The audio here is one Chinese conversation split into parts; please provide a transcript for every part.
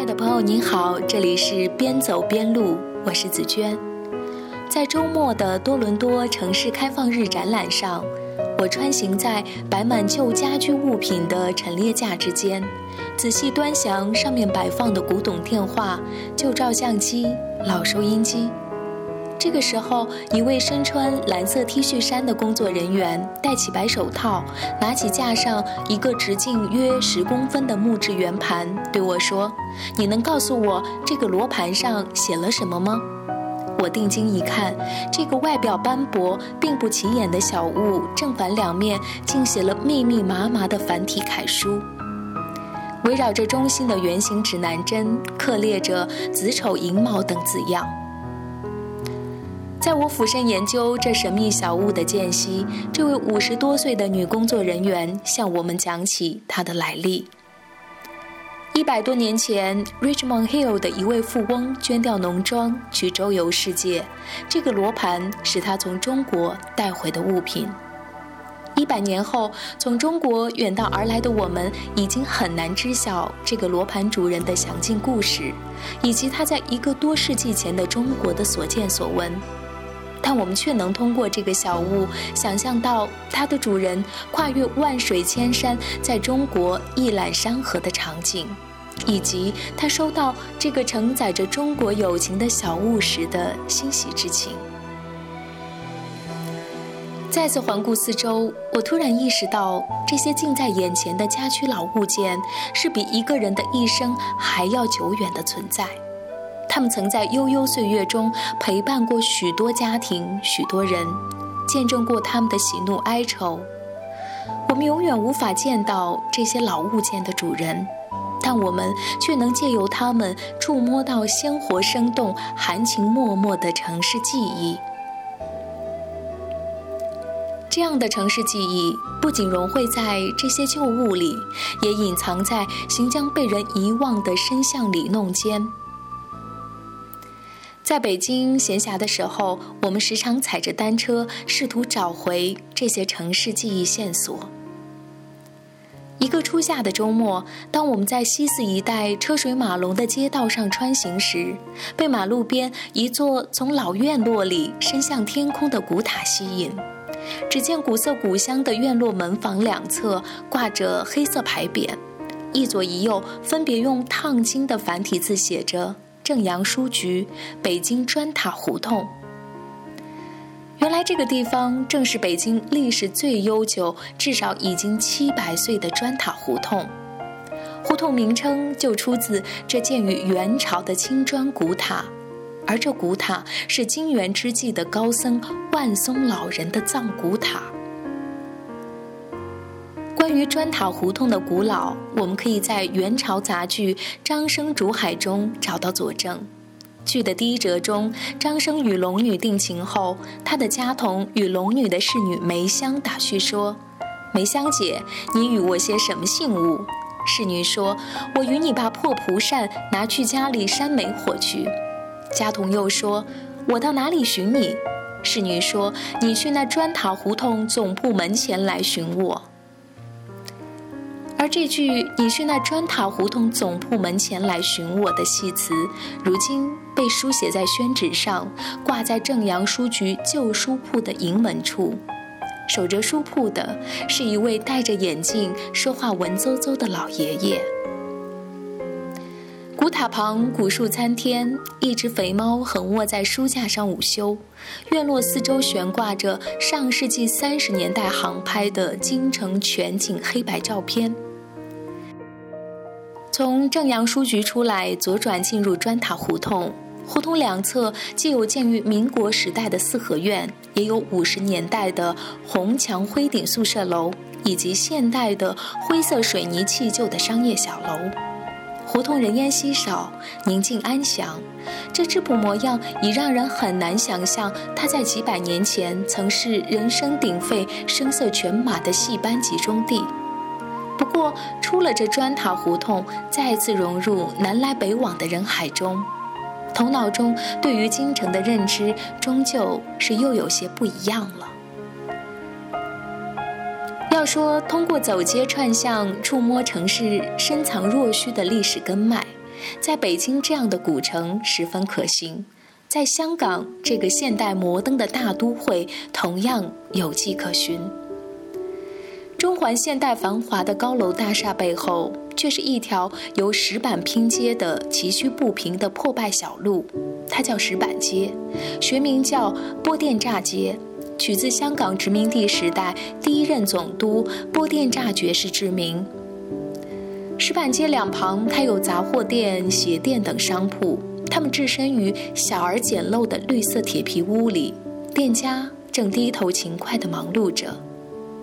亲爱的朋友，您好，这里是边走边录，我是紫娟。在周末的多伦多城市开放日展览上，我穿行在摆满旧家居物品的陈列架之间，仔细端详上面摆放的古董电话、旧照相机、老收音机。这个时候，一位身穿蓝色 T 恤衫的工作人员戴起白手套，拿起架上一个直径约十公分的木质圆盘，对我说：“你能告诉我这个罗盘上写了什么吗？”我定睛一看，这个外表斑驳、并不起眼的小物正反两面竟写了密密麻麻的繁体楷书，围绕着中心的圆形指南针，刻列着子丑寅卯等字样。在我俯身研究这神秘小物的间隙，这位五十多岁的女工作人员向我们讲起它的来历。一百多年前，Richmond Hill 的一位富翁捐掉农庄去周游世界，这个罗盘是他从中国带回的物品。一百年后，从中国远道而来的我们已经很难知晓这个罗盘主人的详尽故事，以及他在一个多世纪前的中国的所见所闻。但我们却能通过这个小物，想象到它的主人跨越万水千山，在中国一览山河的场景，以及他收到这个承载着中国友情的小物时的欣喜之情。再次环顾四周，我突然意识到，这些近在眼前的家居老物件，是比一个人的一生还要久远的存在。他们曾在悠悠岁月中陪伴过许多家庭、许多人，见证过他们的喜怒哀愁。我们永远无法见到这些老物件的主人，但我们却能借由他们触摸到鲜活生动、含情脉脉的城市记忆。这样的城市记忆不仅融汇在这些旧物里，也隐藏在行将被人遗忘的深巷里弄间。在北京闲暇的时候，我们时常踩着单车，试图找回这些城市记忆线索。一个初夏的周末，当我们在西四一带车水马龙的街道上穿行时，被马路边一座从老院落里伸向天空的古塔吸引。只见古色古香的院落门房两侧挂着黑色牌匾，一左一右分别用烫金的繁体字写着。正阳书局，北京砖塔胡同。原来这个地方正是北京历史最悠久、至少已经七百岁的砖塔胡同。胡同名称就出自这建于元朝的青砖古塔，而这古塔是金元之际的高僧万松老人的藏古塔。关于砖塔胡同的古老，我们可以在元朝杂剧《张生竹海》中找到佐证。剧的第一折中，张生与龙女定情后，他的家童与龙女的侍女梅香打趣说：“梅香姐，你与我些什么信物？”侍女说：“我与你把破蒲扇拿去家里扇煤火去。”家童又说：“我到哪里寻你？”侍女说：“你去那砖塔胡同总部门前来寻我。”这句“你去那砖塔胡同总铺门前来寻我”的戏词，如今被书写在宣纸上，挂在正阳书局旧书铺的营门处。守着书铺的是一位戴着眼镜、说话文绉绉的老爷爷。古塔旁古树参天，一只肥猫横卧在书架上午休。院落四周悬挂着上世纪三十年代航拍的京城全景黑白照片。从正阳书局出来，左转进入砖塔胡同。胡同两侧既有建于民国时代的四合院，也有五十年代的红墙灰顶宿舍楼，以及现代的灰色水泥砌就的商业小楼。胡同人烟稀少，宁静安详。这质朴模样已让人很难想象，它在几百年前曾是人声鼎沸、声色犬马的戏班集中地。不过，出了这砖塔胡同，再次融入南来北往的人海中，头脑中对于京城的认知，终究是又有些不一样了。要说通过走街串巷触摸城市深藏若虚的历史根脉，在北京这样的古城十分可行，在香港这个现代摩登的大都会同样有迹可循。中环现代繁华的高楼大厦背后，却是一条由石板拼接的崎岖不平的破败小路，它叫石板街，学名叫波电乍街，取自香港殖民地时代第一任总督波电乍爵士之名。石板街两旁，它有杂货店、鞋店等商铺，他们置身于小而简陋的绿色铁皮屋里，店家正低头勤快地忙碌着。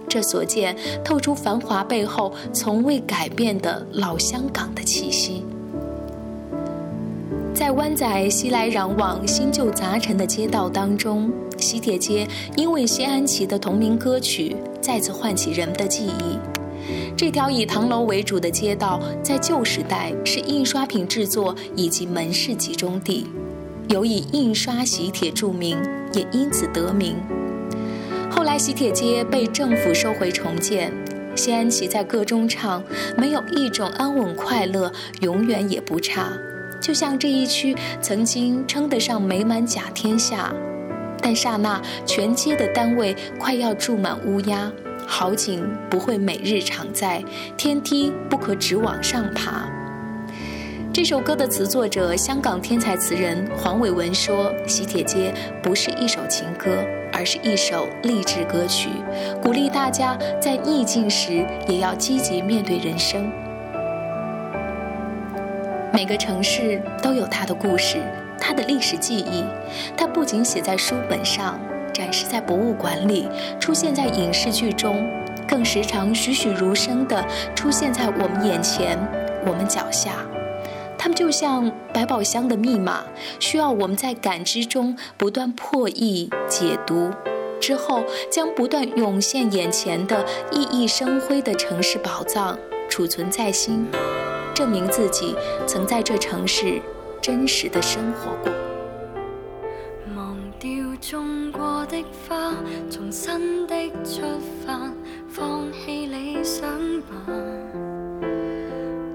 这所见透出繁华背后从未改变的老香港的气息。在湾仔熙来攘往、新旧杂陈的街道当中，喜帖街因为谢安琪的同名歌曲再次唤起人们的记忆。这条以唐楼为主的街道，在旧时代是印刷品制作以及门市集中地，有以印刷喜帖著名，也因此得名。后来，喜帖街被政府收回重建。谢安琪在歌中唱：“没有一种安稳快乐，永远也不差。”就像这一区曾经称得上美满甲天下，但刹那全街的单位快要住满乌鸦，好景不会每日常在，天梯不可只往上爬。这首歌的词作者，香港天才词人黄伟文说：“喜帖街不是一首情歌。”而是一首励志歌曲，鼓励大家在逆境时也要积极面对人生。每个城市都有它的故事，它的历史记忆。它不仅写在书本上，展示在博物馆里，出现在影视剧中，更时常栩栩如生地出现在我们眼前、我们脚下。它们就像百宝箱的密码，需要我们在感知中不断破译、解读，之后将不断涌现眼前的熠熠生辉的城市宝藏储存在心，证明自己曾在这城市真实的生活过。忘掉种过的花，重新的出发，放弃理想吧。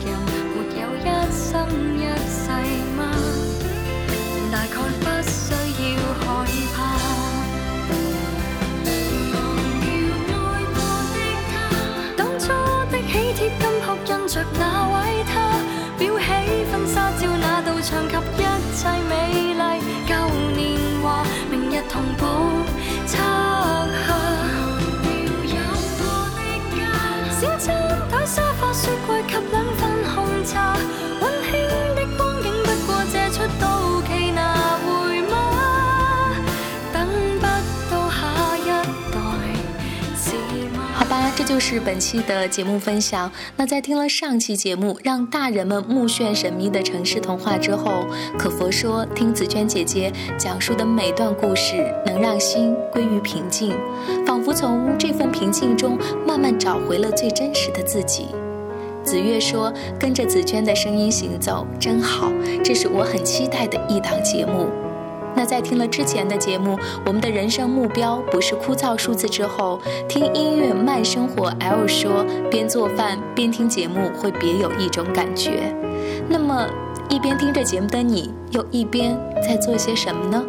爱就是本期的节目分享。那在听了上期节目让大人们目眩神迷的城市童话之后，可佛说听紫娟姐姐讲述的每段故事能让心归于平静，仿佛从这份平静中慢慢找回了最真实的自己。紫月说跟着紫娟的声音行走真好，这是我很期待的一档节目。那在听了之前的节目，我们的人生目标不是枯燥数字之后，听音乐慢生活。L 说，边做饭边听节目会别有一种感觉。那么，一边听着节目的你，又一边在做些什么呢？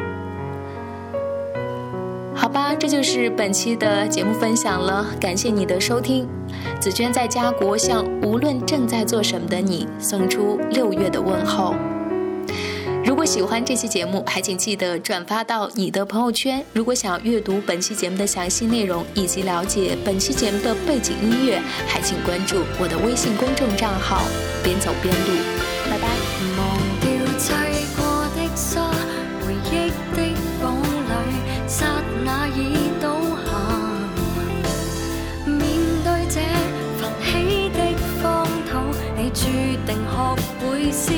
好吧，这就是本期的节目分享了，感谢你的收听。紫娟在家国向无论正在做什么的你送出六月的问候。果喜欢这期节目，还请记得转发到你的朋友圈。如果想要阅读本期节目的详细内容以及了解本期节目的背景音乐，还请关注我的微信公众账号“边走边录”。拜拜。忘掉淬过的沙，回忆的堡垒，刹那已倒下。面对这起的荒土，你注定学会笑